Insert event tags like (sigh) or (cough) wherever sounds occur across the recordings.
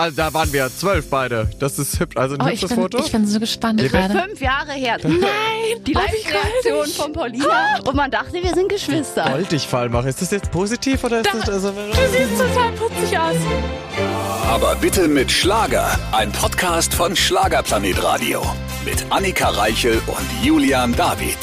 Also da waren wir zwölf beide. Das ist hübsch. Also ein Oh, ich, hübsches bin, Foto. ich bin so gespannt gerade. Fünf Jahre her. (laughs) Nein! Die oh, Live-Reaktion von Paulina. Und man dachte, wir sind Geschwister. Goldig Fall machen. Ist das jetzt positiv oder ist Da- das also, Du siehst total putzig aus. Aber bitte mit Schlager. Ein Podcast von Schlagerplanet Radio. Mit Annika Reichel und Julian David.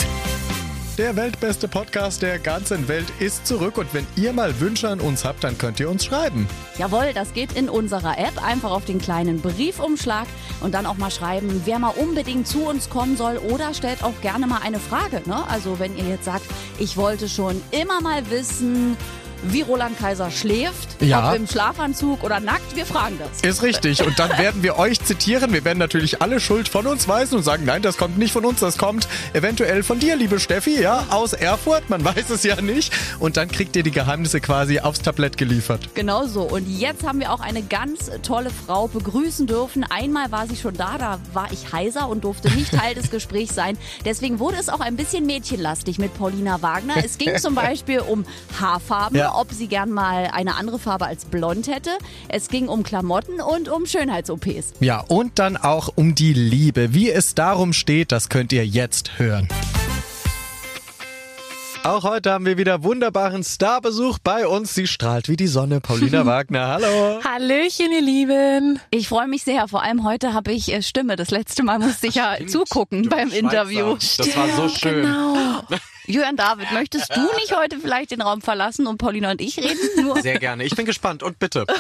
Der weltbeste Podcast der ganzen Welt ist zurück und wenn ihr mal Wünsche an uns habt, dann könnt ihr uns schreiben. Jawohl, das geht in unserer App. Einfach auf den kleinen Briefumschlag und dann auch mal schreiben, wer mal unbedingt zu uns kommen soll oder stellt auch gerne mal eine Frage. Ne? Also wenn ihr jetzt sagt, ich wollte schon immer mal wissen, wie Roland Kaiser schläft, Ja. ob im Schlafanzug oder nackt, wir fragen das. Ist richtig. Und dann werden wir euch zitieren. Wir werden natürlich alle Schuld von uns weisen und sagen, nein, das kommt nicht von uns, das kommt eventuell von dir, liebe Steffi, ja, aus Erfurt. Man (laughs) weiß es ja nicht. Und dann kriegt ihr die Geheimnisse quasi aufs Tablett geliefert. Genau so. Und jetzt haben wir auch eine ganz tolle Frau begrüßen dürfen. Einmal war sie schon da, da war ich heiser und durfte nicht Teil des (laughs) Gesprächs sein. Deswegen wurde es auch ein bisschen mädchenlastig mit Paulina Wagner. Es ging zum Beispiel um Haarfarben, Ja. Ob sie gern mal eine andere Farbe als blond hätte. Es ging um Klamotten und um Schönheits-OPs. Ja, und dann auch um die Liebe. Wie es darum steht, das könnt ihr jetzt hören. Auch heute haben wir wieder wunderbaren Starbesuch bei uns. Sie strahlt wie die Sonne. Paulina (laughs) Wagner, hallo. Hallöchen, ihr Lieben. Ich freue mich sehr. Vor allem heute habe ich äh, Stimme. Das letzte Mal musste ich ja zugucken beim Interview. Das war so schön. Genau. (laughs) Jürgen David, möchtest du nicht heute vielleicht den Raum verlassen und Paulina und ich reden? Nur Sehr gerne. Ich bin gespannt und bitte. (laughs)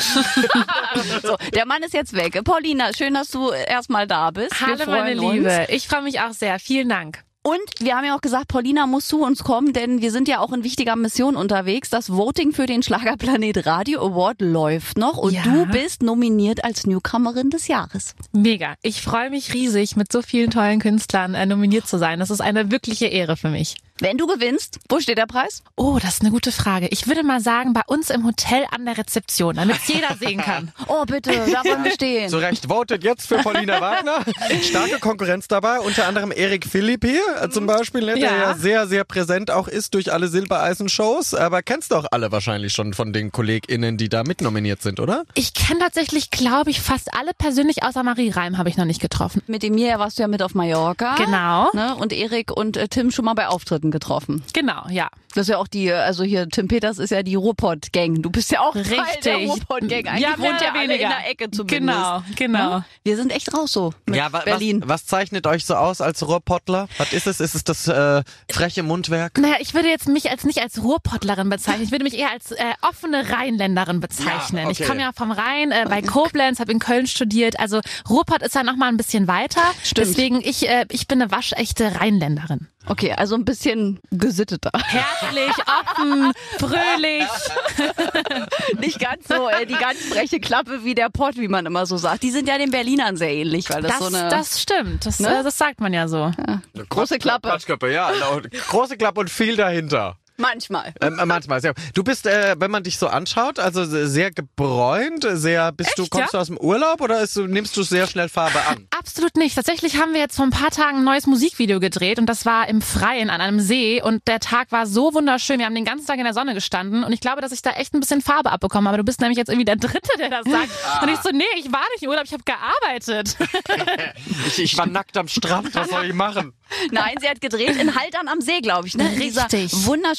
So, der Mann ist jetzt weg. Paulina, schön, dass du erstmal da bist. Hallo, meine Liebe. Uns. Ich freue mich auch sehr. Vielen Dank. Und wir haben ja auch gesagt, Paulina muss zu uns kommen, denn wir sind ja auch in wichtiger Mission unterwegs. Das Voting für den Schlagerplanet Radio Award läuft noch und Ja. du bist nominiert als Newcomerin des Jahres. Mega. Ich freue mich riesig, mit so vielen tollen Künstlern äh, nominiert zu sein. Das ist eine wirkliche Ehre für mich. Wenn du gewinnst, wo steht der Preis? Oh, das ist eine gute Frage. Ich würde mal sagen, bei uns im Hotel an der Rezeption, damit es jeder (laughs) sehen kann. Oh, bitte, da wollen wir stehen. Zu Recht, votet jetzt für Paulina (laughs) Wagner. Starke Konkurrenz dabei, unter anderem Erik Philippi äh, zum Beispiel, ne, der Ja. ja sehr, sehr präsent auch ist durch alle Silbereisen-Shows. Aber kennst du auch alle wahrscheinlich schon von den KollegInnen, die da mitnominiert sind, oder? Ich kenne tatsächlich, glaube ich, fast alle persönlich, außer Marie Reim habe ich noch nicht getroffen. Mit dem Mia warst du ja mit auf Mallorca. Genau. Ne? Und Erik und äh, Tim schon mal bei Auftritten getroffen. Genau, ja. Das ist ja auch die, also hier, Tim Peters ist ja die Ruhrpott-Gang. Du bist ja auch Teil der Richtig. Ruhrpott-Gang. Eigentlich Ja, mehr wohnt ja weniger. in der Ecke zumindest. Genau, genau. Ne? Wir sind echt raus so mit wa Berlin. Was, was zeichnet euch so aus als Ruhrpottler? Was ist es? Ist es das äh, freche Mundwerk? Naja, ich würde jetzt mich als nicht als Ruhrpottlerin bezeichnen. Ich würde mich eher als äh, offene Rheinländerin bezeichnen. Ja, okay. Ich komme ja vom Rhein, äh, bei Koblenz, habe in Köln studiert. Also Ruhrpott ist ja noch mal ein bisschen weiter. Stimmt. Deswegen ich äh, ich bin eine waschechte Rheinländerin. Okay, also ein bisschen gesitteter. Herzlich, offen, fröhlich. (laughs) Nicht ganz so, äh, die ganz freche Klappe wie der Pott, wie man immer so sagt. Die sind ja den Berlinern sehr ähnlich, weil das, Das, so eine das stimmt. Das, Ne? äh, das sagt man ja so. große Klappe. Quatschklappe, ja. genau. Große Klappe und viel dahinter. Manchmal. Ähm, manchmal, sehr. Du bist, äh, wenn man dich so anschaut, also sehr gebräunt, sehr, bist du, Echt, kommst ja? du aus dem Urlaub oder ist, du- nimmst du sehr schnell Farbe an? Absolut nicht. Tatsächlich haben wir jetzt vor ein paar Tagen ein neues Musikvideo gedreht und das war im Freien an einem See und der Tag war so wunderschön. Wir haben den ganzen Tag in der Sonne gestanden und ich glaube, dass ich da echt ein bisschen Farbe abbekomme. Aber du bist nämlich jetzt irgendwie der Dritte, der das sagt. Und ich so, nee, ich war nicht im Urlaub, ich habe gearbeitet. (laughs) Ich, ich war nackt am Strand, was soll ich machen? Nein, sie hat gedreht in Haltern am See, glaube ich. Ne? Dieser Richtig.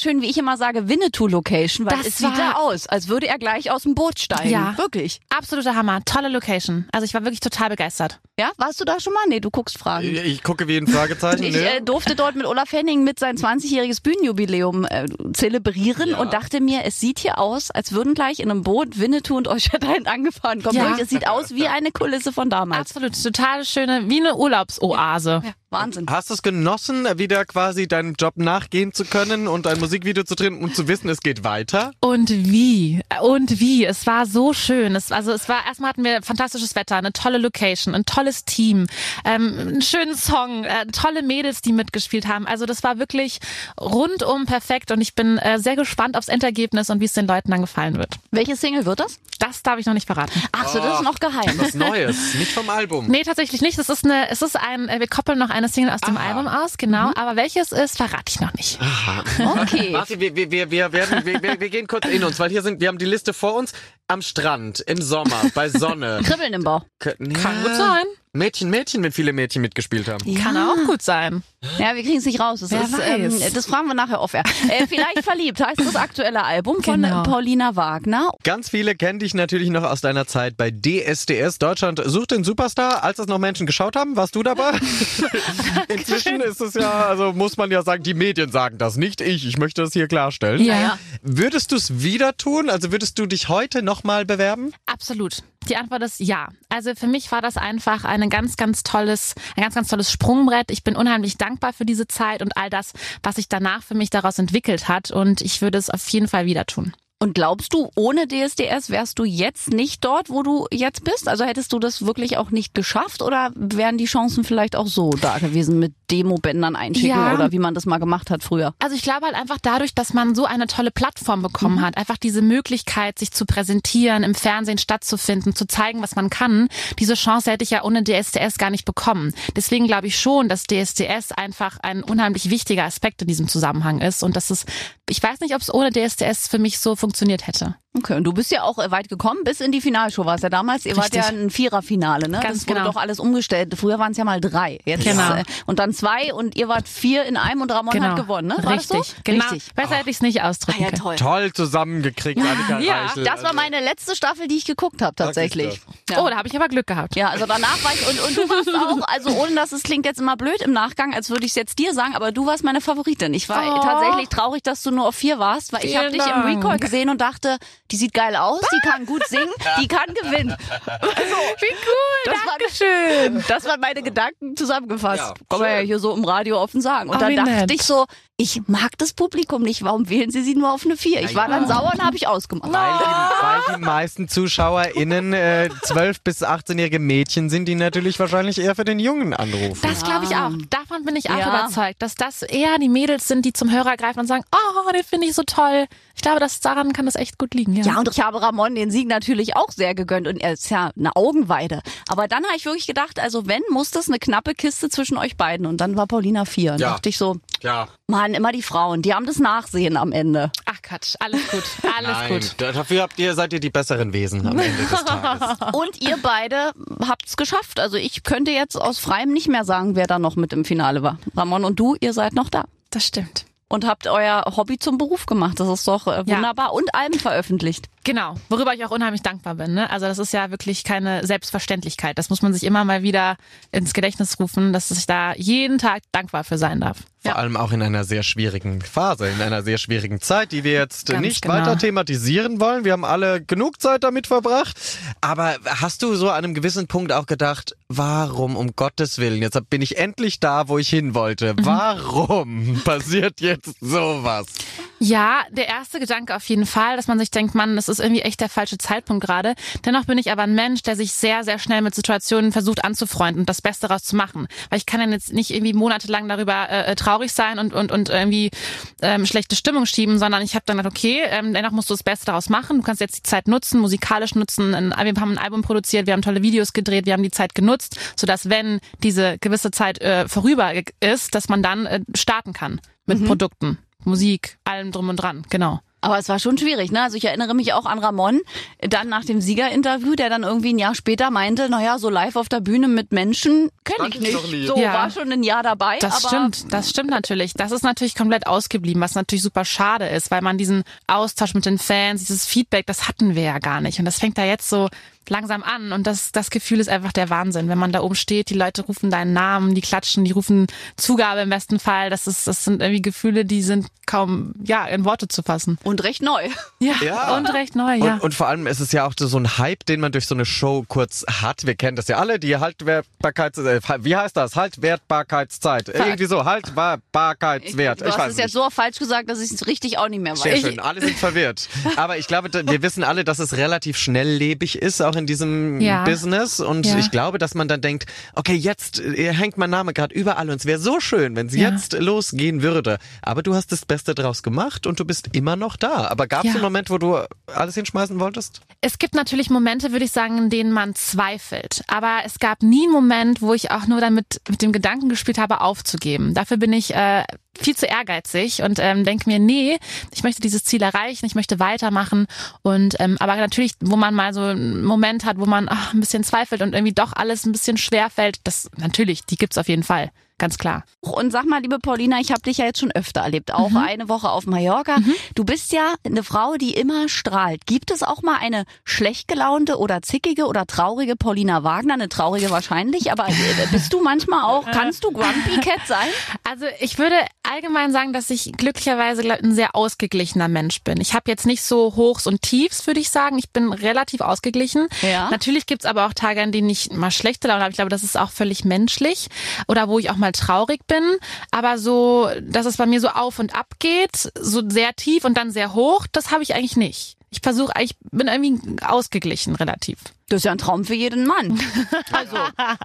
Wunderschön, wie ich immer sage, Winnetou-Location, weil Das es sieht da aus, als würde er gleich aus dem Boot steigen. Ja. Wirklich. Absoluter Hammer. Tolle Location. Also ich war wirklich total begeistert. Ja, warst du da schon mal? Nee, du guckst Fragen. Ich gucke wie ein Fragezeichen. Ich ne? äh, durfte dort mit Olaf Henning mit sein 20-jähriges Bühnenjubiläum äh, zelebrieren und dachte mir, es sieht hier aus, als würden gleich in einem Boot Winnetou und Eucherdrein angefahren kommen. Ja. Es sieht aus wie eine Kulisse von damals. Absolut. Total schöne, wie eine Urlaubsoase. Ja, Wahnsinn. Hast du es genossen, wieder quasi deinem Job nachgehen zu können und ein Musikvideo zu drehen und zu wissen, es geht weiter? Und wie? Und wie? Es war so schön. Es, also es war erstmal hatten wir fantastisches Wetter, eine tolle Location, ein tolles Team, ähm, einen schönen Song, äh, tolle Mädels, die mitgespielt haben. Also das war wirklich rundum perfekt und ich bin äh, sehr gespannt aufs Endergebnis und wie es den Leuten dann gefallen wird. Welche Single wird das? Das darf ich noch nicht verraten. Ach so, das ist noch geheim. Was Neues, nicht vom Album. Nee, tatsächlich nicht. Es ist eine, es ist ein, äh, wir koppeln noch eine Single aus dem Ah, Album aus, genau. Aber welches ist, verrate ich noch nicht. Okay. Warte, wir, wir, wir, wir, werden, wir, wir, wir gehen kurz in uns, weil hier sind, wir haben die Liste vor uns. Am Strand, im Sommer, bei Sonne. (laughs) Kribbeln im Bauch. K- Kann gut sein. Mädchen, Mädchen, wenn viele Mädchen mitgespielt haben. Kann auch gut sein. Ja, wir kriegen es nicht raus. Das, Wer ist, ähm, weiß. das fragen wir nachher off. Äh, vielleicht verliebt heißt das aktuelle Album von Genau. Paulina Wagner. Ganz viele kennen dich natürlich noch aus deiner Zeit bei DSDS. Deutschland sucht den Superstar. Als das noch Menschen geschaut haben, warst du dabei? (laughs) Inzwischen ist es ja, also muss man ja sagen, die Medien sagen das, nicht ich. Ich möchte das hier klarstellen. Ja, ja. Würdest du es wieder tun? Also würdest du dich heute nochmal bewerben? Absolut. Die Antwort ist ja. Also für mich war das einfach ein ganz, ganz tolles, ein ganz, ganz tolles Sprungbrett. Ich bin unheimlich dankbar für diese Zeit und all das, was sich danach für mich daraus entwickelt hat. Und ich würde es auf jeden Fall wieder tun. Und glaubst du, ohne DSDS wärst du jetzt nicht dort, wo du jetzt bist? Also hättest du das wirklich auch nicht geschafft oder wären die Chancen vielleicht auch so da gewesen mit Demobändern einschicken Ja. oder wie man das mal gemacht hat früher? Also ich glaube halt einfach dadurch, dass man so eine tolle Plattform bekommen hat, einfach diese Möglichkeit, sich zu präsentieren, im Fernsehen stattzufinden, zu zeigen, was man kann, diese Chance hätte ich ja ohne DSDS gar nicht bekommen. Deswegen glaube ich schon, dass DSDS einfach ein unheimlich wichtiger Aspekt in diesem Zusammenhang ist und dass es, ich weiß nicht, ob es ohne DSDS für mich so funktioniert hätte. Okay, und du bist ja auch äh, weit gekommen, bis in die Finalshow war es ja damals. Ihr wart Richtig. ja ein Viererfinale, ne? Ganz das wurde genau. doch alles umgestellt. Früher waren es ja mal drei. Jetzt Genau. äh, und dann zwei und ihr wart vier in einem und Ramon hat gewonnen, ne? War Richtig, das so? genau. Richtig. Besser hätte ich es nicht ausdrücken Ah, ja, können. toll. Toll zusammengekriegt, Annika (laughs) Ja, Reichel. Das war meine letzte Staffel, die ich geguckt habe tatsächlich. Ja. Oh, da habe ich aber Glück gehabt. Ja, also danach war ich und, und du warst (laughs) auch, also ohne dass es klingt jetzt immer blöd im Nachgang, als würde ich es jetzt dir sagen, aber du warst meine Favoritin. Ich war Oh. tatsächlich traurig, dass du nur auf vier warst, weil ich habe Vielen dich im. Recall gesehen und dachte, die sieht geil aus, die kann gut singen, (laughs) die kann gewinnen. Wie cool, Das war- Dankeschön. Das waren meine Gedanken zusammengefasst. Ja, Kann man ja hier so im Radio offen sagen. Und Oh, dann dachte nett. ich so, ich mag das Publikum nicht. Warum wählen sie sie nur auf eine vier? Ich war dann sauer und habe ich ausgemacht. Weil die, weil die meisten ZuschauerInnen äh, 12- bis 18-jährige Mädchen sind, die natürlich wahrscheinlich eher für den Jungen anrufen. Das glaube ich auch. Davon bin ich auch Ja. überzeugt, dass das eher die Mädels sind, die zum Hörer greifen und sagen, oh, den finde ich so toll. Ich glaube, dass daran kann das echt gut liegen. Ja. Ja, und ich habe Ramon den Sieg natürlich auch sehr gegönnt und er ist ja eine Augenweide. Aber dann habe ich wirklich gedacht, also wenn, muss das eine knappe Kiste zwischen euch beiden. Und dann war Paulina vier. Und Ja. dachte ich so, ja. Mann, immer die Frauen, die haben das Nachsehen am Ende. Ach Quatsch, alles gut, alles Nein, gut. da- dafür habt ihr, seid ihr die besseren Wesen am Ende des Tages. (laughs) Und ihr beide habt's geschafft. Also ich könnte jetzt aus freiem nicht mehr sagen, wer da noch mit im Finale war. Ramon und du, ihr seid noch da. Das stimmt. Und habt euer Hobby zum Beruf gemacht. Das ist doch äh, Ja. wunderbar. Und Alben veröffentlicht. Genau, worüber ich auch unheimlich dankbar bin. Ne? Also das ist ja wirklich keine Selbstverständlichkeit. Das muss man sich immer mal wieder ins Gedächtnis rufen, dass ich da jeden Tag dankbar für sein darf. Vor allem auch in einer sehr schwierigen Phase, in einer sehr schwierigen Zeit, die wir jetzt Ganz nicht genau. weiter thematisieren wollen. Wir haben alle genug Zeit damit verbracht. Aber hast du so an einem gewissen Punkt auch gedacht, warum um Gottes Willen, jetzt bin ich endlich da, wo ich hin wollte. Mhm. Warum passiert jetzt sowas? Ja, der erste Gedanke auf jeden Fall, dass man sich denkt, Mann, das ist irgendwie echt der falsche Zeitpunkt gerade. Dennoch bin ich aber ein Mensch, der sich sehr, sehr schnell mit Situationen versucht anzufreunden und das Beste daraus zu machen. Weil ich kann dann jetzt nicht irgendwie monatelang darüber äh, traurig sein und, und, und irgendwie ähm, schlechte Stimmung schieben, sondern ich habe dann gedacht, okay, ähm, dennoch musst du das Beste daraus machen. Du kannst jetzt die Zeit nutzen, musikalisch nutzen. Ein, wir haben ein Album produziert, wir haben tolle Videos gedreht, wir haben die Zeit genutzt, sodass wenn diese gewisse Zeit äh, vorüber ist, dass man dann äh, starten kann mit Produkten. Musik, allem drum und dran, genau. Aber es war schon schwierig, ne? Also ich erinnere mich auch an Ramon, dann nach dem Siegerinterview, der dann irgendwie ein Jahr später meinte, naja, so live auf der Bühne mit Menschen kenne ich nicht. So Ja. war schon ein Jahr dabei. Das aber stimmt, das stimmt natürlich. Das ist natürlich komplett ausgeblieben, was natürlich super schade ist, weil man diesen Austausch mit den Fans, dieses Feedback, das hatten wir ja gar nicht. Und das fängt da jetzt so langsam an. Und das, das Gefühl ist einfach der Wahnsinn. Wenn man da oben steht, die Leute rufen deinen Namen, die klatschen, die rufen Zugabe im besten Fall. Das ist, das sind irgendwie Gefühle, die sind kaum, ja, in Worte zu fassen. Und recht neu. Ja, Ja. und recht neu, ja. Und, und vor allem ist es ja auch so ein Hype, den man durch so eine Show kurz hat. Wir kennen das ja alle, die Haltwertbarkeits... Äh, wie heißt das? Haltwertbarkeitszeit. Irgendwie so, Haltbarkeitswert. Du Ich hast es jetzt so falsch gesagt, dass ich es richtig auch nicht mehr weiß. Sehr schön, alle sind verwirrt. (laughs) Aber ich glaube, wir wissen alle, dass es relativ schnelllebig ist, auch in diesem Ja. Business und Ja. ich glaube, dass man dann denkt, okay, jetzt äh, hängt mein Name gerade überall und es wäre so schön, wenn sie Ja. jetzt losgehen würde. Aber du hast das Beste draus gemacht und du bist immer noch da. Aber gab es einen Moment, wo du alles hinschmeißen wolltest? Es gibt natürlich Momente, würde ich sagen, in denen man zweifelt. Aber es gab nie einen Moment, wo ich auch nur damit mit dem Gedanken gespielt habe, aufzugeben. Dafür bin ich äh, viel zu ehrgeizig und ähm, denke mir, nee, ich möchte dieses Ziel erreichen, ich möchte weitermachen. Und ähm, aber natürlich, wo man mal so einen Moment hat, wo man ach, ein bisschen zweifelt und irgendwie doch alles ein bisschen schwer fällt, das natürlich, die gibt's auf jeden Fall, ganz klar. Und sag mal, liebe Paulina, ich habe dich ja jetzt schon öfter erlebt, auch eine Woche auf Mallorca. Du bist ja eine Frau, die immer strahlt. Gibt es auch mal eine schlecht gelaunte oder zickige oder traurige Paulina Wagner? Eine traurige wahrscheinlich, aber äh, bist du manchmal auch, kannst du Grumpy Cat sein? Also ich würde allgemein sagen, dass ich glücklicherweise ein sehr ausgeglichener Mensch bin. Ich habe jetzt nicht so Hochs und Tiefs, würde ich sagen. Ich bin relativ ausgeglichen. Ja. Natürlich gibt's aber auch Tage, an denen ich mal schlechte Laune habe. Ich glaube, das ist auch völlig menschlich. Oder wo ich auch mal traurig bin. Aber so, dass es bei mir so auf und ab geht, so sehr tief und dann sehr hoch, das habe ich eigentlich nicht. Ich versuche, ich bin irgendwie ausgeglichen relativ. Das ist ja ein Traum für jeden Mann. (laughs) Also,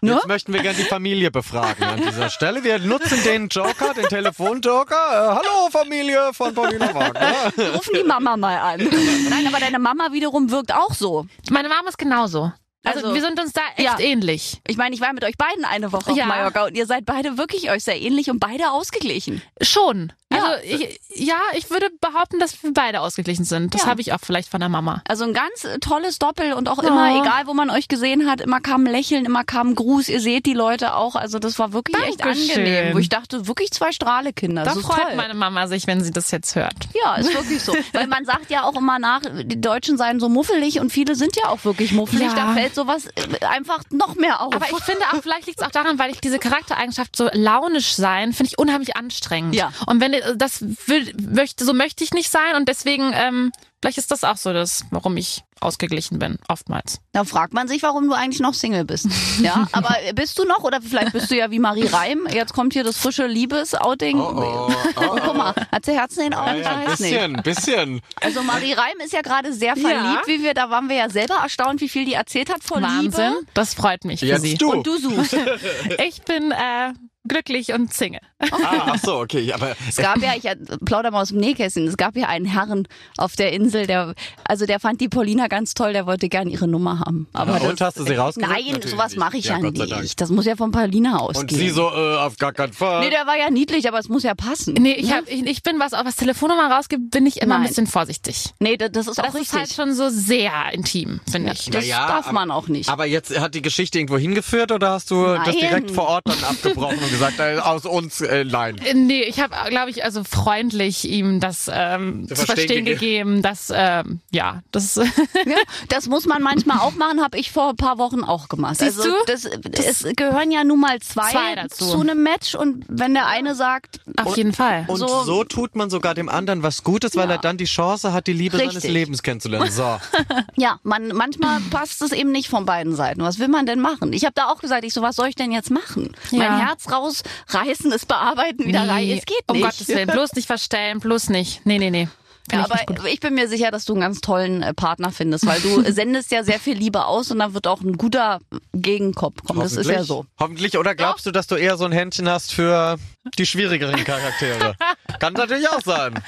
ne? Jetzt möchten wir gerne die Familie befragen an dieser Stelle. Wir nutzen den Joker, den Telefonjoker. Äh, hallo Familie von Paulina Wagner. Rufen die Mama mal an. (laughs) Nein, aber deine Mama wiederum wirkt auch so. Meine Mama ist genauso. Also, Also, wir sind uns da echt ja. ähnlich. Ich meine, ich war mit euch beiden eine Woche auf Ja. Mallorca und ihr seid beide wirklich euch sehr ähnlich und beide ausgeglichen. Schon. Also Ja. ich, ja, ich würde behaupten, dass wir beide ausgeglichen sind. Das habe ich auch vielleicht von der Mama. Also ein ganz äh, tolles Doppel und auch immer, Oh. egal wo man euch gesehen hat, immer kam ein Lächeln, immer kam ein Gruß. Ihr seht die Leute auch. Also das war wirklich echt Dankeschön. angenehm. Wo ich dachte, wirklich zwei Strahlekinder. Da freut toll. meine Mama sich, wenn sie das jetzt hört. Ja, ist (laughs) wirklich so. Weil man sagt ja auch immer nach, die Deutschen seien so muffelig und viele sind ja auch wirklich muffelig. Da fällt sowas äh, einfach noch mehr auf. Aber ich finde auch, vielleicht liegt es auch daran, weil ich diese Charaktereigenschaft so launisch sein, finde ich unheimlich anstrengend. Ja. Und wenn äh, das will, möchte, so möchte ich nicht sein und deswegen, ähm, vielleicht ist das auch so das, warum ich ausgeglichen bin, oftmals. Da fragt man sich, warum du eigentlich noch Single bist. Ja, (laughs) aber bist du noch oder vielleicht bist du ja wie Marie Reim. Jetzt kommt hier das frische Liebesouting. Oh, Oh, (laughs) guck mal, hat sie Herzen in den Augen? Ja, ein weiß nicht. bisschen, bisschen. Also Marie Reim ist ja gerade sehr verliebt, wie wir, da waren wir ja selber erstaunt, wie viel die erzählt hat vor Wahnsinn. Liebe. Das freut mich für Jetzt sie. du. Und du suchst. (laughs) Ich bin äh, glücklich und Single. Ah, (laughs) ach so, okay. Aber Es gab ja, ich plauder mal aus dem Nähkästchen, es gab ja einen Herrn auf der Insel, der, also der fand die Paulina ganz toll, der wollte gern ihre Nummer haben. Aber Ja, und das, hast du sie rausgesucht? Nein, Natürlich sowas mache ich Ja, ja, nicht. Das muss ja von Paulina ausgehen. und sie so, äh, auf gar keinen Fall. Nee, der war ja niedlich, aber es muss ja passen. Nee, ich, hab, ich, ich bin, was auch was Telefonnummer rausgibt, bin ich immer ein Nein. bisschen vorsichtig. Nee, das, das ist auch Das richtig. ist halt schon so sehr intim, finde ich. das Naja, darf aber- man auch nicht. Aber jetzt hat die Geschichte irgendwo hingeführt oder hast du das Nein. direkt vor Ort dann (laughs) abgebrochen und gesagt, äh, aus uns, äh, nein. Nee, ich habe, glaube ich, also freundlich ihm das ähm, Zu verstehen verstehen gegeben, dass, ähm, ja, das (laughs) Ja, das muss man manchmal auch machen, habe ich vor ein paar Wochen auch gemacht. Siehst also du? Das, es gehören ja nun mal zwei, Zwei dazu. zu einem Match und wenn der eine sagt, auf jeden Fall. Und So- so, tut man sogar dem anderen was Gutes, weil Ja. er dann die Chance hat, die Liebe seines Richtig. Lebens kennenzulernen. So. (laughs) ja, man manchmal passt es eben nicht von beiden Seiten. Was will man denn machen? Ich habe da auch gesagt, ich so, was soll ich denn jetzt machen? Ja. Mein Herz rausreißen, es bearbeiten, wieder rein. Es geht um nicht. Gottes Willen, bloß nicht verstellen, bloß nicht. Nee, nee, nee. Ja, ich aber ich bin mir sicher, dass du einen ganz tollen äh, Partner findest, weil du (laughs) sendest ja sehr viel Liebe aus und dann wird auch ein guter Gegenkopf kommen. Das ist ja Hoffentlich. so. Hoffentlich. Oder glaubst du, dass du eher so ein Händchen hast für die schwierigeren Charaktere? (laughs) Kann natürlich auch sein.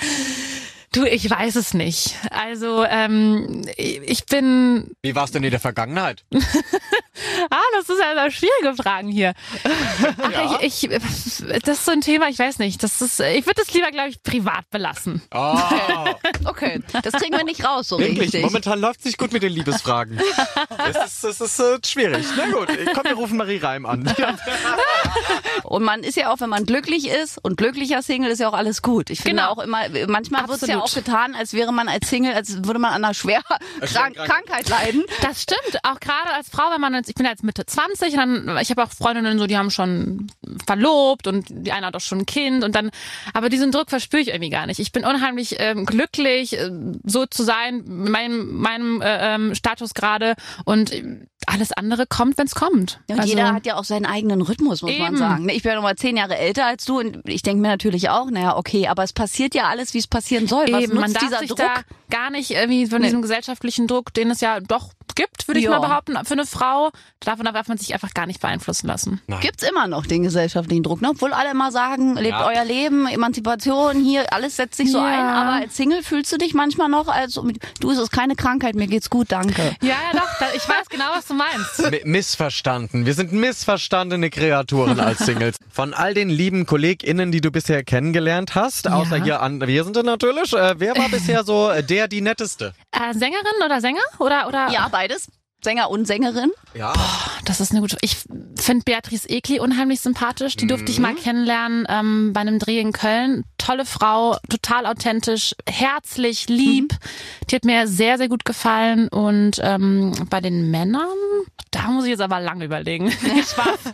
Du, ich weiß es nicht. Also, ähm, ich bin. Wie war es denn in der Vergangenheit? (laughs) Ah, das ist ja schwierige Fragen hier. Ach, ich, ich, das ist so ein Thema, ich weiß nicht. Das ist, ich würde das lieber, glaube ich, privat belassen. Oh, (laughs) Okay, das kriegen wir nicht raus so wirklich. richtig. Momentan läuft es nicht gut mit den Liebesfragen. (laughs) Es ist, es ist äh, schwierig. Na gut, komm, wir rufen Marie Reim an. Und man ist ja auch, wenn man glücklich ist und glücklicher Single ist ja auch alles gut. Ich finde Genau. auch immer, manchmal wird es ja Absolut. Auch getan, als wäre man als Single, als würde man an einer schweren Krank Krankheit. Krankheit leiden. Das stimmt, auch gerade als Frau, wenn man jetzt, ich bin jetzt Mitte 20 und dann, ich habe auch Freundinnen so, die haben schon verlobt und die eine hat auch schon ein Kind und dann, aber diesen Druck verspüre ich irgendwie gar nicht. Ich bin unheimlich ähm, glücklich, äh, so zu sein, in meinem, meinem äh, ähm, Status gerade und alles andere kommt, wenn es kommt. Ja, und Also- jeder hat ja auch seinen eigenen Rhythmus, muss man Eben. sagen. Ne, Ich bin ja noch mal zehn Jahre älter als du und ich denke mir natürlich auch, naja, okay, aber es passiert ja alles, wie es passieren soll. Was Eben, man darf dieser sich Druck? da gar nicht irgendwie von Nee. diesem gesellschaftlichen Druck, den es ja doch gibt, würde ich Ja. mal behaupten, für eine Frau. Davon darf man sich einfach gar nicht beeinflussen lassen. Gibt's immer noch den gesellschaftlichen Druck, ne? Obwohl alle immer sagen, lebt euer Leben, Emanzipation, hier, alles setzt sich so Ja. ein, aber als Single fühlst du dich manchmal noch als, du, es ist keine Krankheit, mir geht's gut, danke. Ja, ja, doch. Ich weiß genau, was du meinst. (laughs) Mi- Missverstanden. Wir sind missverstandene Kreaturen als Singles. Von all den lieben KollegInnen, die du bisher kennengelernt hast, außer Ja. hier Anwesende natürlich, äh, wer war bisher so äh, der, die netteste? Äh, Sängerin oder Sänger? Oder, oder? Ja, beides. Sänger und Sängerin. Ja. Das ist eine gute. Ich finde Beatrice Egli unheimlich sympathisch. Die durfte ich mal Mhm. kennenlernen ähm, bei einem Dreh in Köln. Tolle Frau, total authentisch, herzlich, lieb. Mhm. Die hat mir sehr, sehr gut gefallen. Und ähm, bei den Männern, da muss ich jetzt aber lange überlegen. (laughs) Spaß.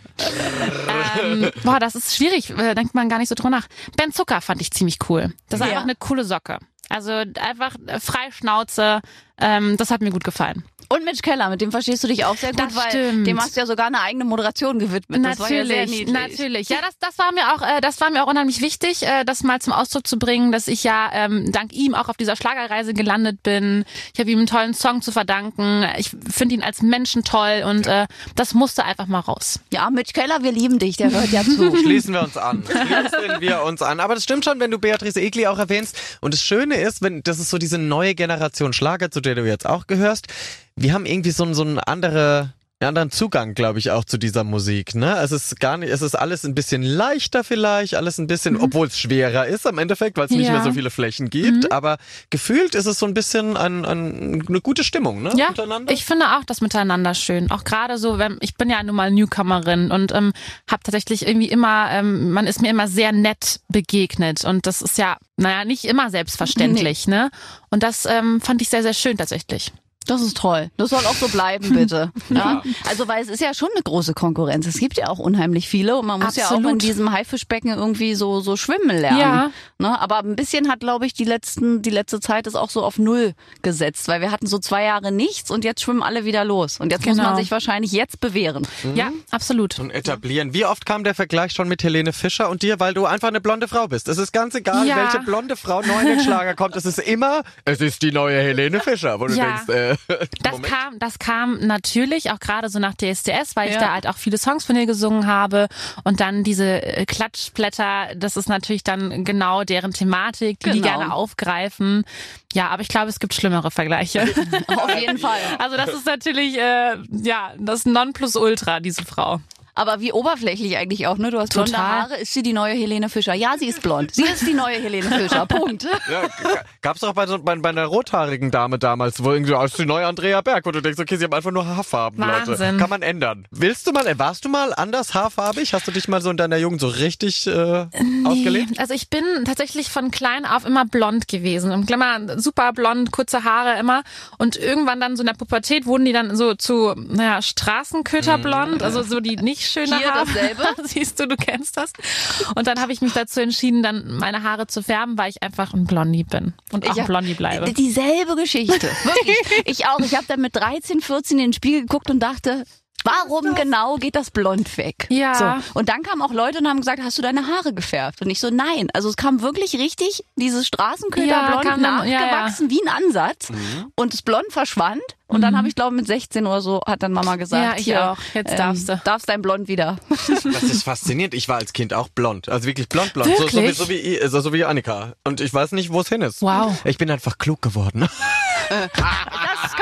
ähm, boah, das ist schwierig. Äh, denkt man gar nicht so drüber nach. Ben Zucker fand ich ziemlich cool. Das ist Ja. einfach eine coole Socke. Also einfach äh, Freischnauze. Ähm, das hat mir gut gefallen. Und Mitch Keller, mit dem verstehst du dich auch sehr gut, Das weil stimmt. dem hast du ja sogar eine eigene Moderation gewidmet. Das war ja sehr natürlich, niedlich. natürlich. Ja, das, das war mir auch, äh, das war mir auch unheimlich wichtig, äh, das mal zum Ausdruck zu bringen, dass ich ja ähm, dank ihm auch auf dieser Schlagerreise gelandet bin. Ich habe ihm einen tollen Song zu verdanken. Ich finde ihn als Menschen toll und äh, das musste einfach mal raus. Ja, Mitch Keller, wir lieben dich, der hört ja (laughs) zu. Schließen wir uns an. Schließen wir uns an. Aber das stimmt schon, wenn du Beatrice Egli auch erwähnst. Und das Schöne ist, wenn das ist so diese neue Generation Schlager, zu der du jetzt auch gehörst. Wir haben irgendwie so, so einen andere, anderen Zugang, glaube ich, auch zu dieser Musik. Ne? Es ist gar nicht, es ist alles ein bisschen leichter vielleicht, alles ein bisschen, obwohl es schwerer ist am Endeffekt, weil es nicht Ja. mehr so viele Flächen gibt. Aber gefühlt ist es so ein bisschen ein, ein, eine gute Stimmung, ne? Ja, ich finde auch das Miteinander schön. Auch gerade so, wenn ich bin ja nun mal Newcomerin und ähm, habe tatsächlich irgendwie immer, ähm, man ist mir immer sehr nett begegnet und das ist ja, naja, nicht immer selbstverständlich, ne? Und das ähm, fand ich sehr, sehr schön tatsächlich. Das ist toll. Das soll auch so bleiben, (laughs) bitte. Ja. Also, weil es ist ja schon eine große Konkurrenz. Es gibt ja auch unheimlich viele und man muss ja auch in Absolut. diesem Haifischbecken irgendwie so, so schwimmen lernen. Ja. Ne? Aber ein bisschen hat, glaube ich, die letzten, die letzte Zeit ist auch so auf Null gesetzt, weil wir hatten so zwei Jahre nichts und jetzt schwimmen alle wieder los. Und jetzt muss Genau. man sich wahrscheinlich jetzt bewähren. Ja, absolut. und etablieren. Wie oft kam der Vergleich schon mit Helene Fischer und dir, weil du einfach eine blonde Frau bist? Es ist ganz egal, Ja. welche blonde Frau neu in den Schlager kommt. Es ist immer, es ist die neue Helene Fischer, wo du Ja. denkst, äh, (laughs) Das Moment. kam, das kam natürlich auch gerade so nach DSDS, weil ich Ja. da halt auch viele Songs von ihr gesungen habe und dann diese äh, Klatschblätter, das ist natürlich dann genau deren Thematik, die die Genau. gerne aufgreifen. Ja, aber ich glaube, es gibt schlimmere Vergleiche. (laughs) Auf jeden Fall. Also das ist natürlich äh, ja das Nonplusultra, diese Frau. Aber wie oberflächlich eigentlich auch, ne? Du hast blonde Total. Haare. Ist sie die neue Helene Fischer? Ja, sie ist blond. Sie ist die neue Helene Fischer. Punkt. (laughs) Ja, gab's doch bei, so, bei, bei einer rothaarigen Dame damals, wo irgendwie aus die neue Andrea Berg, wo du denkst, okay, sie haben einfach nur Haarfarben, Leute. Wahnsinn. Kann man ändern. Willst du mal, äh, warst du mal anders haarfarbig? Hast du dich mal so in deiner Jugend so richtig äh, ausgelebt? Also ich bin tatsächlich von klein auf immer blond gewesen. Und immer super blond, kurze Haare immer. Und irgendwann dann so in der Pubertät wurden die dann so zu, naja, Straßenköterblond, also so die nicht schöne Hier Haare. dasselbe. (laughs) Siehst du, du kennst das. Und dann habe ich mich dazu entschieden, dann meine Haare zu färben, weil ich einfach ein Blondie bin. Und auch Ich Blondie bleibe. Dieselbe Geschichte. Wirklich. (laughs) Ich auch. Ich habe dann mit 13, 14 in den Spiegel geguckt und dachte, warum genau geht das blond weg? Ja. So. Und dann kamen auch Leute und haben gesagt, hast du deine Haare gefärbt? Und ich so, nein. Also es kam wirklich richtig dieses Straßenköterblond Ja, kam dann- ja, ja. nachgewachsen wie ein Ansatz. Und das Blond verschwand. Und dann habe ich, glaube mit 16 oder so, hat dann Mama gesagt, Mhm. Ja, ich hier, auch. Jetzt darfst du. Darfst dein Blond wieder. (laughs) Das ist faszinierend. Ich war als Kind auch blond. Also wirklich blond, blond. So, so, wie, Wirklich? so, wie, so, so wie Annika. Und ich weiß nicht, wo es hin ist. Wow. Ich bin einfach klug geworden. (laughs)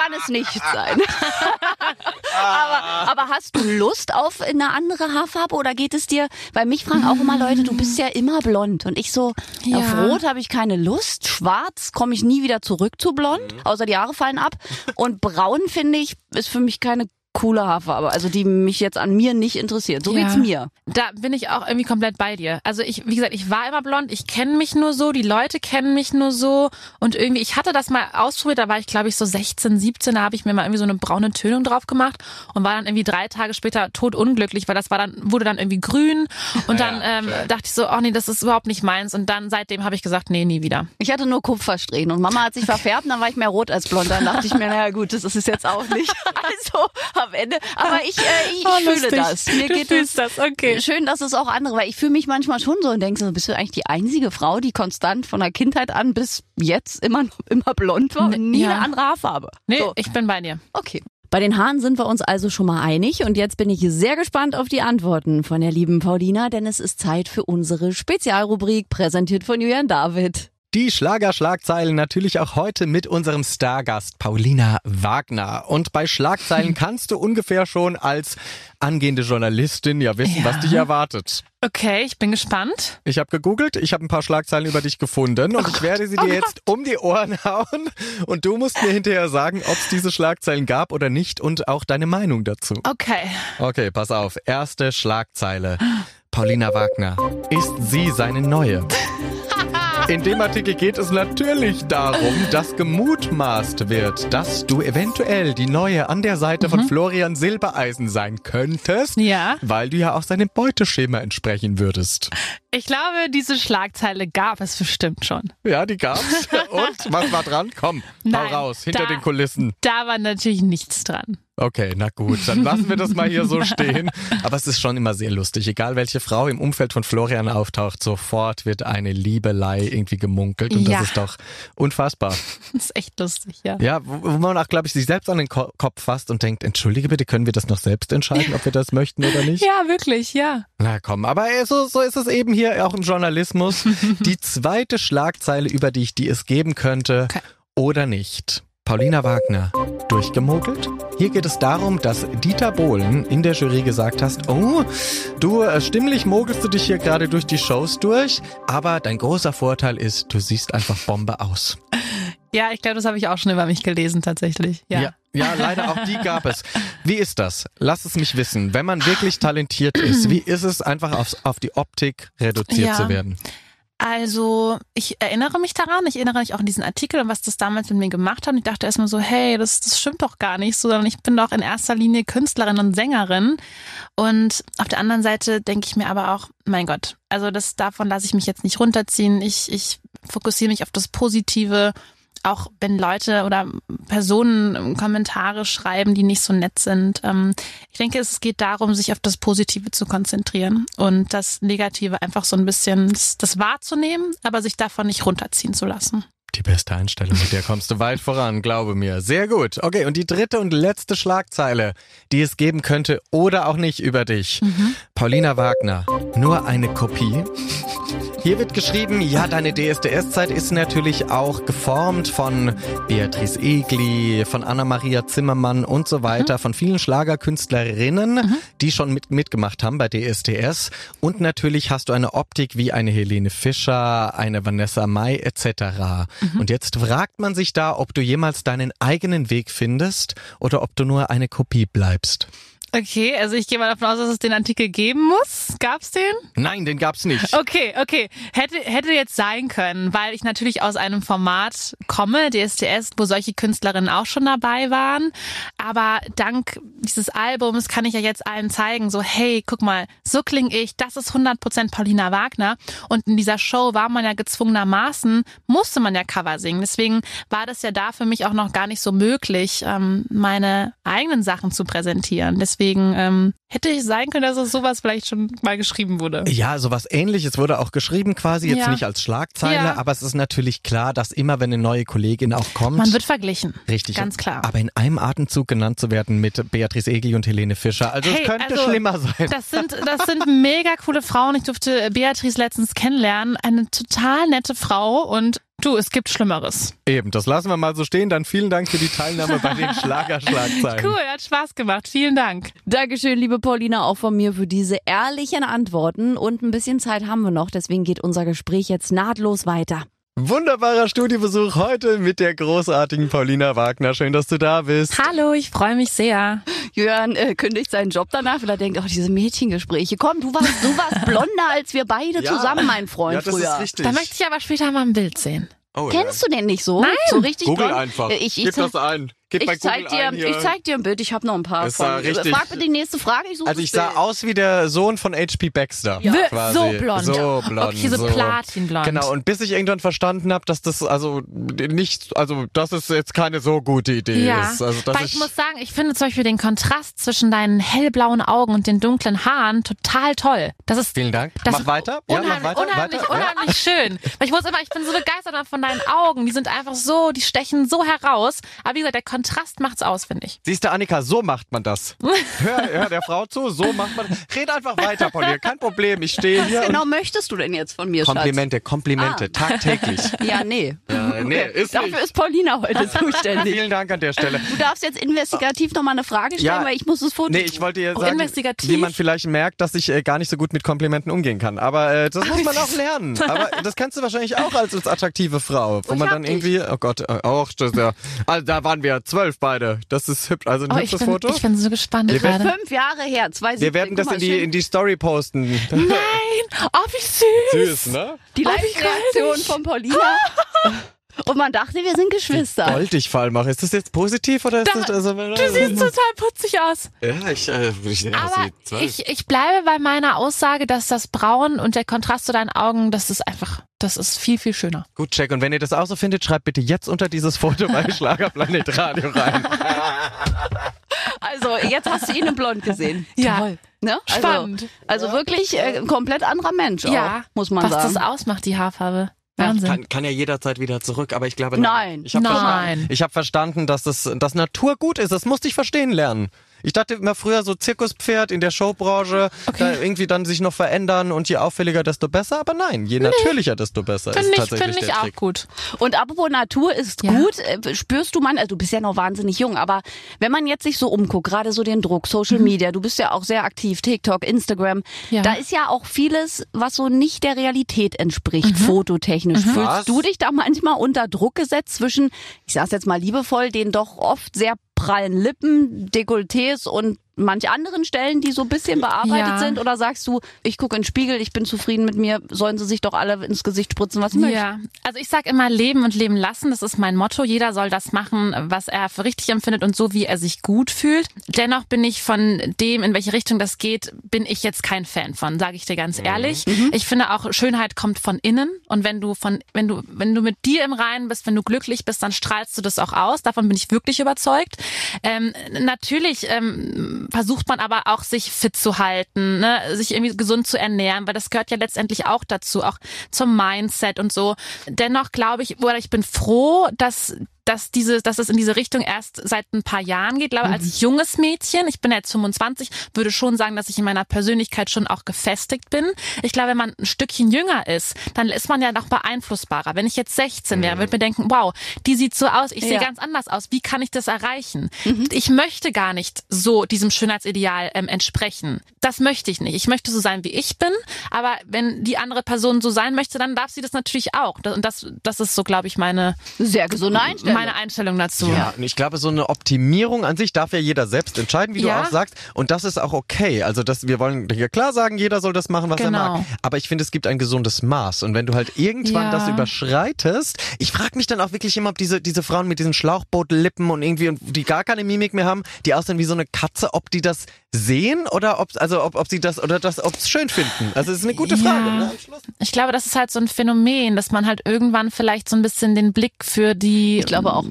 Das kann es nicht (laughs) sein. (laughs) aber, aber hast du Lust auf eine andere Haarfarbe oder geht es dir? Weil mich fragen auch immer Leute, du bist ja immer blond und ich so, Ja. auf Rot habe ich keine Lust, Schwarz komme ich nie wieder zurück zu blond, außer die Haare fallen ab und Braun finde ich ist für mich keine coole Haarfarbe, also die mich jetzt an mir nicht interessiert. So Ja. geht's mir. Da bin ich auch irgendwie komplett bei dir. Also ich, wie gesagt, ich war immer blond, ich kenne mich nur so, die Leute kennen mich nur so und irgendwie, ich hatte das mal ausprobiert, da war ich glaube ich so 16, 17, da habe ich mir mal irgendwie so eine braune Tönung drauf gemacht und war dann irgendwie drei Tage später totunglücklich, weil das war dann, wurde dann irgendwie grün und dann ähm, dachte ich so, oh nee, das ist überhaupt nicht meins und dann seitdem habe ich gesagt, nee, nie wieder. Ich hatte nur Kupfersträhnen und Mama hat sich (laughs) verfärbt, dann war ich mehr rot als blond. Dann dachte ich mir, naja gut, das ist es jetzt auch nicht. (laughs) Also am Ende. Aber ich, äh, ich Oh, fühle lustig. das. Mir Du geht fühlst es. das, okay. Schön, dass es auch andere, weil ich fühle mich manchmal schon so und denke so, bist du eigentlich die einzige Frau, die konstant von der Kindheit an bis jetzt immer immer blond war und nie Ja. eine andere Haarfarbe. Nee, So. ich bin bei dir. Okay. Bei den Haaren sind wir uns also schon mal einig und jetzt bin ich sehr gespannt auf die Antworten von der lieben Paulina, denn es ist Zeit für unsere Spezialrubrik, präsentiert von Julian David. Die Schlagerschlagzeilen natürlich auch heute mit unserem Stargast Paulina Wagner. Und bei Schlagzeilen (laughs) kannst du ungefähr schon als angehende Journalistin ja wissen, Ja. was dich erwartet. Okay, ich bin gespannt. Ich habe gegoogelt, ich habe ein paar Schlagzeilen über dich gefunden und ich werde sie dir jetzt um die Ohren (laughs) hauen und du musst mir hinterher sagen, ob es diese Schlagzeilen gab oder nicht und auch deine Meinung dazu. Okay. Okay, pass auf. Erste Schlagzeile. Paulina Wagner. Ist sie seine neue? (laughs) In dem Artikel geht es natürlich darum, dass gemutmaßt wird, dass du eventuell die neue an der Seite von Florian Silbereisen sein könntest, Ja. weil du ja auch seinem Beuteschema entsprechen würdest. Ich glaube, diese Schlagzeile gab es bestimmt schon. Ja, die gab's. (laughs) Und was war dran? Komm, hau Nein, raus, hinter da- den Kulissen. Da war natürlich nichts dran. Okay, na gut, dann lassen wir das mal hier so stehen. Aber es ist schon immer sehr lustig. Egal welche Frau im Umfeld von Florian auftaucht, sofort wird eine Liebelei irgendwie gemunkelt. Und Ja. das ist doch unfassbar. (laughs) Das ist echt lustig, ja. Ja, wo, man auch, glaube ich, sich selbst an den Ko Kopf fasst und denkt, entschuldige bitte, können wir das noch selbst entscheiden, ob wir das möchten oder nicht? (laughs) Ja, wirklich, ja. Na komm, aber äh, so, so ist es eben hier auch im Journalismus. (laughs) Die zweite Schlagzeile, über die ich die es geben könnte Okay. oder nicht. Paulina Wagner, durchgemogelt? Hier geht es darum, dass Dieter Bohlen in der Jury gesagt hast, oh, du äh, stimmlich mogelst du dich hier gerade durch die Shows durch, aber dein großer Vorteil ist, du siehst einfach Bombe aus. Ja, ich glaube, das habe ich auch schon über mich gelesen, tatsächlich. Ja. Ja, ja, leider auch die gab es. Wie ist das? Lass es mich wissen. Wenn man wirklich talentiert ist, wie ist es einfach aufs, auf die Optik reduziert Ja. zu werden? Also, ich erinnere mich daran, ich erinnere mich auch an diesen Artikel und was das damals mit mir gemacht hat. Und ich dachte erstmal so, hey, das, das stimmt doch gar nicht, sondern ich bin doch in erster Linie Künstlerin und Sängerin. Und auf der anderen Seite denke ich mir aber auch, mein Gott, also das davon lasse ich mich jetzt nicht runterziehen. Ich, ich fokussiere mich auf das Positive. Auch wenn Leute oder Personen Kommentare schreiben, die nicht so nett sind. Ähm, ich denke, es geht darum, sich auf das Positive zu konzentrieren und das Negative einfach so ein bisschen das, das wahrzunehmen, aber sich davon nicht runterziehen zu lassen. Die beste Einstellung, mit der kommst du weit voran, glaube mir. Sehr gut. Okay, und die dritte und letzte Schlagzeile, die es geben könnte oder auch nicht über dich. Paulina Wagner, nur eine Kopie. Hier wird geschrieben, ja, deine DSDS-Zeit ist natürlich auch geformt von Beatrice Egli, von Anna-Maria Zimmermann und so weiter, von vielen Schlagerkünstlerinnen, die schon mit, mitgemacht haben bei DSDS. Und natürlich hast du eine Optik wie eine Helene Fischer, eine Vanessa Mai etc. Und jetzt fragt man sich da, ob du jemals deinen eigenen Weg findest oder ob du nur eine Kopie bleibst. Okay, also ich gehe mal davon aus, dass es den Artikel geben muss. Gab's den? Nein, den gab's nicht. Okay, okay. Hätte, hätte jetzt sein können, weil ich natürlich aus einem Format komme, DSDS, wo solche Künstlerinnen auch schon dabei waren. Aber dank dieses Albums kann ich ja jetzt allen zeigen, so, hey, guck mal, so kling ich, das ist 100% Paulina Wagner. Und in dieser Show war man ja gezwungenermaßen, musste man ja Cover singen. Deswegen war das ja da für mich auch noch gar nicht so möglich, ähm, meine eigenen Sachen zu präsentieren. Deswegen ähm, hätte ich sein können, dass es sowas vielleicht schon mal geschrieben wurde. Ja, sowas ähnliches wurde auch geschrieben quasi, jetzt Ja. nicht als Schlagzeile, Ja. aber es ist natürlich klar, dass immer wenn eine neue Kollegin auch kommt, Man wird verglichen. richtig, Ganz klar. aber in einem Atemzug genannt zu werden mit Beatrice Egli und Helene Fischer, also es Hey, könnte also, schlimmer sein. Das sind, das sind mega coole Frauen. Ich durfte Beatrice letztens kennenlernen. Eine total nette Frau und du, es gibt Schlimmeres. Eben, das lassen wir mal so stehen. Dann vielen Dank für die Teilnahme bei den (laughs) Schlagerschlagzeilen. Cool, hat Spaß gemacht. Vielen Dank. Dankeschön, liebe Paulina, auch von mir für diese ehrlichen Antworten. Und ein bisschen Zeit haben wir noch, deswegen geht unser Gespräch jetzt nahtlos weiter. Wunderbarer Studiobesuch heute mit der großartigen Paulina Wagner. Schön, dass du da bist. Hallo, ich freue mich sehr. Jörn äh, kündigt seinen Job danach, weil er denkt, oh, diese Mädchengespräche. Komm, du warst, du warst (laughs) blonder als wir beide Ja. zusammen, mein Freund, Ja, das früher. ist richtig. Da möchte ich aber später mal ein Bild sehen. Oh, Kennst du den nicht so? Nein. So richtig Google blond? einfach. Äh, Ich, ich, Gib das ein. Gib ich, zeig dir, ich zeig dir ein Bild, ich habe noch ein paar sah von. richtig- Frag bitte die nächste Frage, ich suche Also ich das sah Bild. aus wie der Sohn von H.P. Baxter. Wir- quasi. so blond. So blond. Okay, so platinblond. Genau, und bis ich irgendwann verstanden habe, dass das also nicht, also dass es jetzt keine so gute Idee Ja, ist. Also, weil ich muss sagen, ich finde zum Beispiel den Kontrast zwischen deinen hellblauen Augen und den dunklen Haaren total toll. Das ist Vielen Dank. Das mach ist weiter. Ja, mach weiter. unheimlich, weiter. Ja. unheimlich schön. Weil ich muss immer, ich bin so begeistert von deinen Augen. Die sind einfach so, die stechen so heraus. Aber wie gesagt, der Kontrast macht's aus, finde ich. Siehst du, Annika, so macht man das. (laughs) hör, hör der Frau zu, so macht man das. Red einfach weiter, Pauline, kein Problem. Ich stehe hier. Was genau möchtest du denn jetzt von mir, Komplimente, Komplimente, Ah. tagtäglich. Schatz? (laughs) Ja, nee. Ja, nee, ist Dafür nicht. ist Paulina heute (laughs) zuständig. Vielen Dank an der Stelle. Du darfst jetzt investigativ nochmal eine Frage stellen, Ja. weil ich muss das Foto. Nee, ich wollte dir Oh, sagen, investigativ? wie man vielleicht merkt, dass ich äh, gar nicht so gut mit Komplimenten umgehen kann. Aber äh, das muss man auch lernen. Aber das kannst du wahrscheinlich auch als, als attraktive Frau, wo ich man dann dich. irgendwie, oh Gott, äh, auch das ja, also da waren wir zwölf beide. Das ist hübsch, also ein Oh, ich, hübsches bin, Foto. ich bin so gespannt Wir werden- gerade. Fünf Jahre her, zwei wir werden das in die in die Story posten. Nein! Oh, wie süß! Süß, ne? Die Oh, Live-Reaktion von Paulina. (laughs) Und man dachte, wir sind Geschwister. Gold ich fall mache. Ist das jetzt positiv oder ist Da- das also, Du siehst total putzig aus. Ja, ich, äh, ich, ja, Aber sie zwölf. ich, ich bleibe bei meiner Aussage, dass das Braun und der Kontrast zu deinen Augen, das ist einfach, das ist viel, viel schöner. Gut, check. Und wenn ihr das auch so findet, schreibt bitte jetzt unter dieses Foto bei (laughs) Schlagerplanet Radio rein. (laughs) Also, jetzt hast du ihn in Blond gesehen. Ja. Toll. Ne? Also, Spannend. Also wirklich äh, ein komplett anderer Mensch auch, ja, muss man was sagen. das ausmacht, die Haarfarbe. Wahnsinn. Kann, kann ja jederzeit wieder zurück, aber ich glaube Nein. Ich habe Nein. verstanden, ich hab verstanden, dass das dass Natur gut ist. Das musste ich verstehen lernen. Ich dachte immer früher so Zirkuspferd in der Showbranche, da irgendwie dann sich noch verändern und je auffälliger, desto besser. Aber nein, je natürlicher, desto besser Finde ist ich, tatsächlich finde ich auch Trick. gut. Und apropos Natur ist Ja. gut, äh, spürst du man, also du bist ja noch wahnsinnig jung, aber wenn man jetzt sich so umguckt, gerade so den Druck, Social Media, du bist ja auch sehr aktiv, TikTok, Instagram, Mhm. Ja. da ist ja auch vieles, was so nicht der Realität entspricht, Mhm. fototechnisch. Was? Fühlst du dich da manchmal unter Druck gesetzt zwischen, ich sag's jetzt mal liebevoll, den doch oft sehr prallen Lippen, Dekolletés und manch anderen Stellen, die so ein bisschen bearbeitet Ja. sind? Oder sagst du, ich gucke in den Spiegel, ich bin zufrieden mit mir, sollen sie sich doch alle ins Gesicht spritzen, was sie möchten? Ja, also ich sag immer leben und leben lassen. Das ist mein Motto. Jeder soll das machen, was er für richtig empfindet und so, wie er sich gut fühlt. Dennoch bin ich von dem, in welche Richtung das geht, bin ich jetzt kein Fan von, sage ich dir ganz ehrlich. Ich finde auch Schönheit kommt von innen und wenn du von, wenn du, wenn du mit dir im Reinen bist, wenn du glücklich bist, dann strahlst du das auch aus. Davon bin ich wirklich überzeugt. Ähm, natürlich ähm, versucht man aber auch sich fit zu halten, ne? sich irgendwie gesund zu ernähren, weil das gehört ja letztendlich auch dazu, auch zum Mindset und so. Dennoch glaube ich, oder ich bin froh, dass dass diese, dass es in diese Richtung erst seit ein paar Jahren geht. Ich glaube, als junges Mädchen, ich bin jetzt 25, würde schon sagen, dass ich in meiner Persönlichkeit schon auch gefestigt bin. Ich glaube, wenn man ein Stückchen jünger ist, dann ist man ja noch beeinflussbarer. Wenn ich jetzt 16 wäre, würde mir denken, wow, die sieht so aus, ich sehe Ja. ganz anders aus. Wie kann ich das erreichen? Ich möchte gar nicht so diesem Schönheitsideal ähm, entsprechen. Das möchte ich nicht. Ich möchte so sein, wie ich bin. Aber wenn die andere Person so sein möchte, dann darf sie das natürlich auch. Und das, das ist so, glaube ich, meine, Sehr gesunde Einstellung. Meine Einstellung dazu. Ja, und ich glaube, so eine Optimierung an sich darf ja jeder selbst entscheiden, wie Ja. du auch sagst. Und das ist auch okay. Also das, wir wollen hier klar sagen, jeder soll das machen, was er Genau. mag. Aber ich finde, es gibt ein gesundes Maß. Und wenn du halt irgendwann Ja. das überschreitest, ich frage mich dann auch wirklich immer, ob diese, diese Frauen mit diesen Schlauchbootlippen und irgendwie, und die gar keine Mimik mehr haben, die aussehen wie so eine Katze, ob die das sehen oder ob, also ob, ob sie das oder das, ob es schön finden. Also es ist eine gute Ja. Frage. Ne? am Schluss. Ich glaube, das ist halt so ein Phänomen, dass man halt irgendwann vielleicht so ein bisschen den Blick für die, Ich glaube auch.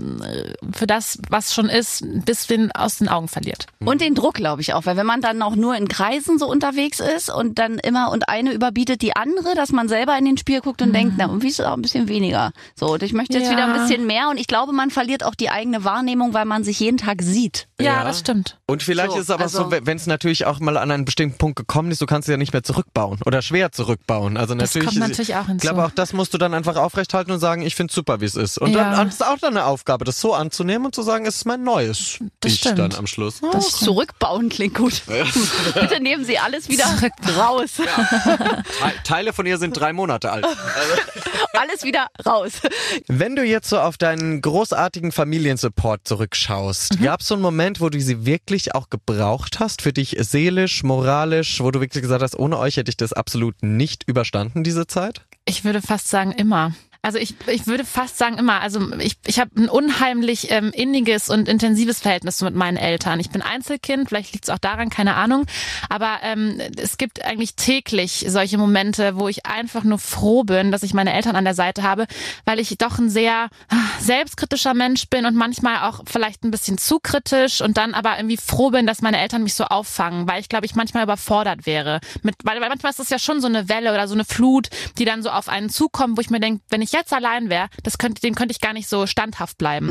für das, was schon ist, ein bisschen aus den Augen verliert. Und den Druck, glaube ich auch, weil wenn man dann auch nur in Kreisen so unterwegs ist und dann immer und eine überbietet die andere, dass man selber in den Spiel guckt und denkt, na, irgendwie ist es auch ein bisschen weniger. So, und ich möchte jetzt Ja. wieder ein bisschen mehr und ich glaube, man verliert auch die eigene Wahrnehmung, weil man sich jeden Tag sieht. Ja, Ja. das stimmt. Und vielleicht So, ist es aber also- so, wenn es natürlich auch mal an einen bestimmten Punkt gekommen ist, du kannst es ja nicht mehr zurückbauen oder schwer zurückbauen. Also Das natürlich, kommt natürlich auch ich hinzu. glaube auch das musst du dann einfach aufrechthalten und sagen, ich finde super, wie es ist. Und Ja. dann ist auch dann eine Aufgabe, das so anzunehmen und zu sagen, es ist mein neues Das Ich stimmt. dann am Schluss. Das stimmt. Zurückbauen klingt gut. (laughs) Bitte nehmen Sie alles wieder raus. Te- Teile von ihr sind drei Monate alt. (laughs) alles wieder raus. Wenn du jetzt so auf deinen großartigen Familiensupport zurückschaust, Mhm. gab es so einen Moment, wo du sie wirklich auch gebraucht hast, für dich seelisch, moralisch, wo du wirklich gesagt hast, ohne euch hätte ich das absolut nicht überstanden, diese Zeit? Ich würde fast sagen immer. Also ich, ich würde fast sagen immer, also ich, ich habe ein unheimlich ähm, inniges und intensives Verhältnis mit meinen Eltern. Ich bin Einzelkind, vielleicht liegt es auch daran, keine Ahnung. Aber ähm, es gibt eigentlich täglich solche Momente, wo ich einfach nur froh bin, dass ich meine Eltern an der Seite habe, weil ich doch ein sehr ah, selbstkritischer Mensch bin und manchmal auch vielleicht ein bisschen zu kritisch und dann aber irgendwie froh bin, dass meine Eltern mich so auffangen, weil ich glaube, ich manchmal überfordert wäre. Mit, weil, weil manchmal ist das ja schon so eine Welle oder so eine Flut, die dann so auf einen zukommt, wo ich mir denke, wenn ich jetzt allein wäre, das könnte, dem könnte ich gar nicht so standhaft bleiben.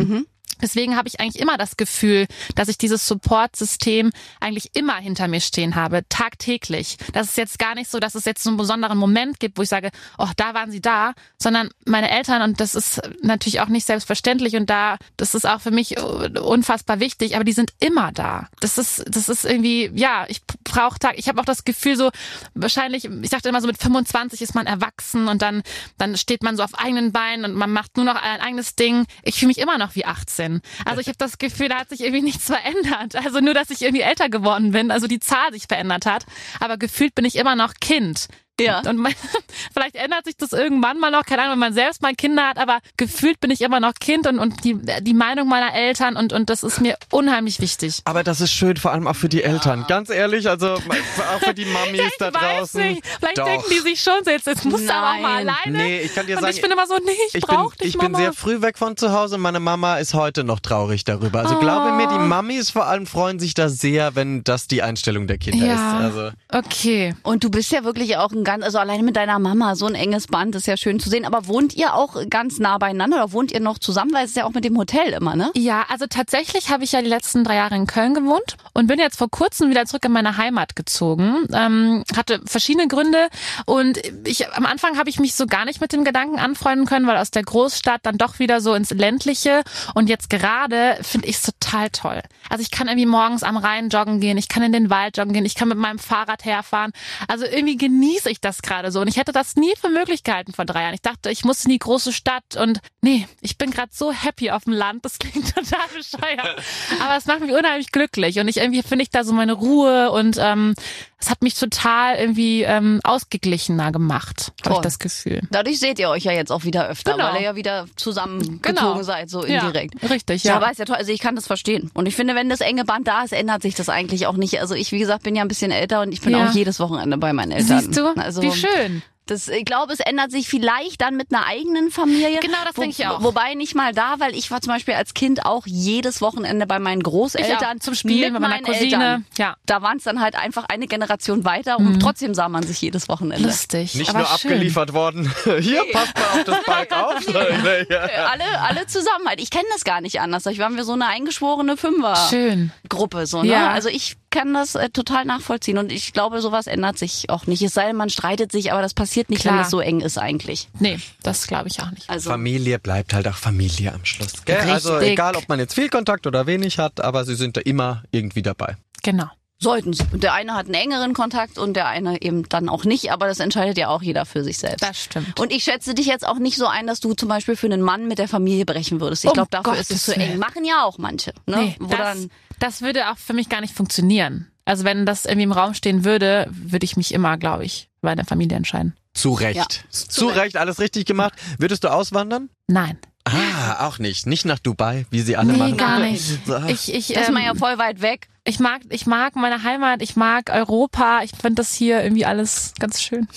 Deswegen habe ich eigentlich immer das Gefühl, dass ich dieses Support-System eigentlich immer hinter mir stehen habe, tagtäglich. Das ist jetzt gar nicht so, dass es jetzt so einen besonderen Moment gibt, wo ich sage, oh, da waren sie da, sondern meine Eltern, und das ist natürlich auch nicht selbstverständlich und da, das ist auch für mich unfassbar wichtig, aber die sind immer da. Das ist, das ist irgendwie, ja, ich brauche Tag, ich habe auch das Gefühl so, wahrscheinlich, ich dachte immer so mit 25 ist man erwachsen und dann, dann steht man so auf eigenen Beinen und man macht nur noch ein eigenes Ding. Ich fühle mich immer noch wie 18. Also ich habe das Gefühl, da hat sich irgendwie nichts (laughs) verändert. Also nur, dass ich irgendwie älter geworden bin, also die Zahl sich verändert hat. Aber gefühlt bin ich immer noch Kind. Ja. Und man, (laughs) vielleicht ändert sich das irgendwann mal noch, keine Ahnung, wenn man selbst mal Kinder hat, aber gefühlt bin ich immer noch Kind und, und die, die Meinung meiner Eltern und, und das ist mir unheimlich wichtig. Aber das ist schön, vor allem auch für die Eltern. Ganz ehrlich, also auch für die (laughs) Mamis ja, da draußen. Nicht. Vielleicht Doch. denken die sich schon so, jetzt, jetzt musst du aber auch mal alleine. Nee, ich kann dir und sagen. ich bin immer so, nee, ich, ich brauch bin, dich, Ich Mama. bin sehr früh weg von zu Hause. Meine Mama ist heute noch traurig darüber. Also oh. glaube mir, die Mamis vor allem freuen sich da sehr, wenn das die Einstellung der Kinder ja. ist. Also. Okay. Und du bist ja wirklich auch ein ganz, also alleine mit deiner Mama, so ein enges Band, ist ja schön zu sehen. Aber wohnt ihr auch ganz nah beieinander oder wohnt ihr noch zusammen? Weil es ist ja auch mit dem Hotel immer, ne? Ja, also tatsächlich habe ich ja die letzten drei Jahre in Köln gewohnt und bin jetzt vor kurzem wieder zurück in meine Heimat gezogen. Ähm, hatte verschiedene Gründe und ich am Anfang habe ich mich so gar nicht mit dem Gedanken anfreunden können, weil aus der Großstadt dann doch wieder so ins ländliche und jetzt gerade finde ich es total toll. Also ich kann irgendwie morgens am Rhein joggen gehen, ich kann in den Wald joggen gehen, ich kann mit meinem Fahrrad herfahren. Also irgendwie genieße ich das gerade so und ich hätte das nie für Möglichkeiten vor drei Jahren. Ich dachte, ich muss in die große Stadt und nee, ich bin gerade so happy auf dem Land. Das klingt (laughs) total bescheuert. Aber es macht mich unheimlich glücklich und ich irgendwie finde ich da so meine Ruhe und ähm, es hat mich total irgendwie ähm, ausgeglichener gemacht, habe ich das Gefühl. Dadurch seht ihr euch ja jetzt auch wieder öfter, Genau. weil ihr ja wieder zusammengezogen Genau. seid, so Ja, indirekt. richtig, Ja, ja. aber ist ja toll. Also ich kann das verstehen. Und ich finde, wenn das enge Band da ist, ändert sich das eigentlich auch nicht. Also ich, wie gesagt, bin ja ein bisschen älter und ich bin Ja. auch jedes Wochenende bei meinen Eltern. Siehst du? Also, Wie schön. Das, ich glaube, es ändert sich vielleicht dann mit einer eigenen Familie. Genau, das denke ich auch. Wobei nicht mal da, weil ich war zum Beispiel als Kind auch jedes Wochenende bei meinen Großeltern. Zum Spielen mit mit meiner meinen Cousine. Eltern. Ja. Da waren es dann halt einfach eine Generation weiter und trotzdem sah man sich jedes Wochenende. Lustig. Nicht aber nur schön. abgeliefert worden. (laughs) Hier, passt mal auf das (laughs) Bike auf. (laughs) Alle, alle zusammen halt. Ich kenne das gar nicht anders. Ich waren wir so eine eingeschworene Schön. Fünfer-Gruppe. So, ne? Ja. Also ich kann das äh, total nachvollziehen und ich glaube, sowas ändert sich auch nicht. Es sei denn, man streitet sich, aber das passiert nicht, wenn Klar. es so eng ist eigentlich. Nee, das glaube ich auch nicht. Also Familie bleibt halt auch Familie am Schluss. Gell? Also egal, ob man jetzt viel Kontakt oder wenig hat, aber sie sind da immer irgendwie dabei. Genau. Sollten sie. Und der eine hat einen engeren Kontakt und der eine eben dann auch nicht, aber das entscheidet ja auch jeder für sich selbst. Das stimmt. Und ich schätze dich jetzt auch nicht so ein, dass du zum Beispiel für einen Mann mit der Familie brechen würdest. Ich Um glaube, dafür ist es zu eng. Machen ja auch manche. Ne? Nee, Wo das, dann, das würde auch für mich gar nicht funktionieren. Also wenn das irgendwie im Raum stehen würde, würde ich mich immer, glaube ich, bei der Familie entscheiden. Zu Recht. Ja. Zu Recht, alles richtig gemacht. Würdest du auswandern? Nein. Ah, auch nicht. Nicht nach Dubai, wie sie alle Nee, machen. gar nicht. So. Ich, ich, das ist man ja ähm, voll weit weg. Ich mag, ich mag meine Heimat, ich mag Europa. Ich finde das hier irgendwie alles ganz schön.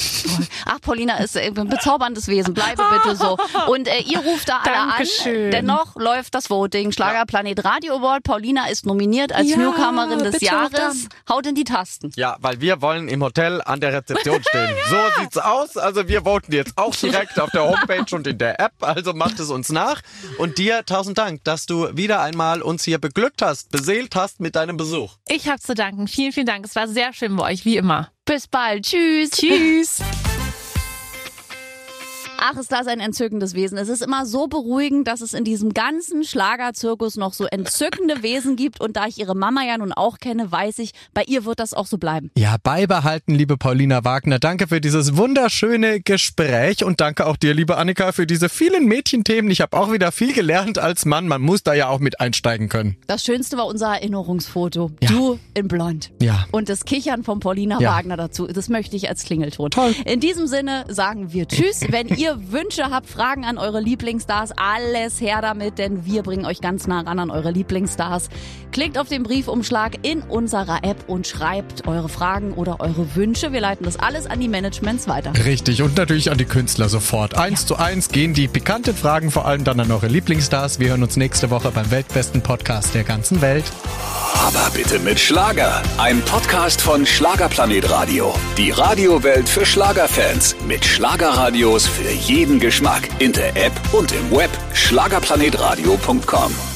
Ach, Paulina ist äh, ein bezauberndes Wesen. Bleibe bitte so. Und äh, ihr ruft da alle Dankeschön. an. Dennoch läuft das Voting. Schlagerplanet Radio Award. Paulina ist nominiert als Ja, Newcomerin des Jahres. Haut in die Tasten. Ja, weil wir wollen im Hotel an der Rezeption (laughs) stehen. So sieht's aus. Also wir voten jetzt auch direkt auf der Homepage und in der App. Also macht es uns nach. Und dir tausend Dank, dass du wieder einmal uns hier beglückt hast, beseelt hast mit deinem Besuch. Ich habe zu danken. Vielen, vielen Dank. Es war sehr schön bei euch, wie immer. Bis bald. Tschüss. Tschüss. (laughs) Ach, ist das ein entzückendes Wesen. Es ist immer so beruhigend, dass es in diesem ganzen Schlagerzirkus noch so entzückende Wesen gibt. Und da ich ihre Mama ja nun auch kenne, weiß ich, bei ihr wird das auch so bleiben. Ja, beibehalten, liebe Paulina Wagner. Danke für dieses wunderschöne Gespräch und danke auch dir, liebe Annika, für diese vielen Mädchenthemen. Ich habe auch wieder viel gelernt als Mann. Man muss da ja auch mit einsteigen können. Das Schönste war unser Erinnerungsfoto. Ja. Du in Blond. Ja. Und das Kichern von Paulina Ja. Wagner dazu. Das möchte ich als Klingelton. Toll. In diesem Sinne sagen wir Tschüss. (laughs) Wenn ihr Wünsche habt, Fragen an eure Lieblingsstars, alles her damit, denn wir bringen euch ganz nah ran an eure Lieblingsstars. Klickt auf den Briefumschlag in unserer App und schreibt eure Fragen oder eure Wünsche. Wir leiten das alles an die Managements weiter. Richtig, und natürlich an die Künstler sofort. Eins zu eins gehen die pikanten Fragen vor allem dann an eure Lieblingsstars. Wir hören uns nächste Woche beim weltbesten Podcast der ganzen Welt. Aber bitte mit Schlager. Ein Podcast von Schlagerplanet Radio. Die Radiowelt für Schlagerfans. Mit Schlagerradios für jeden Geschmack. In der App und im Web. Schlagerplanetradio.com.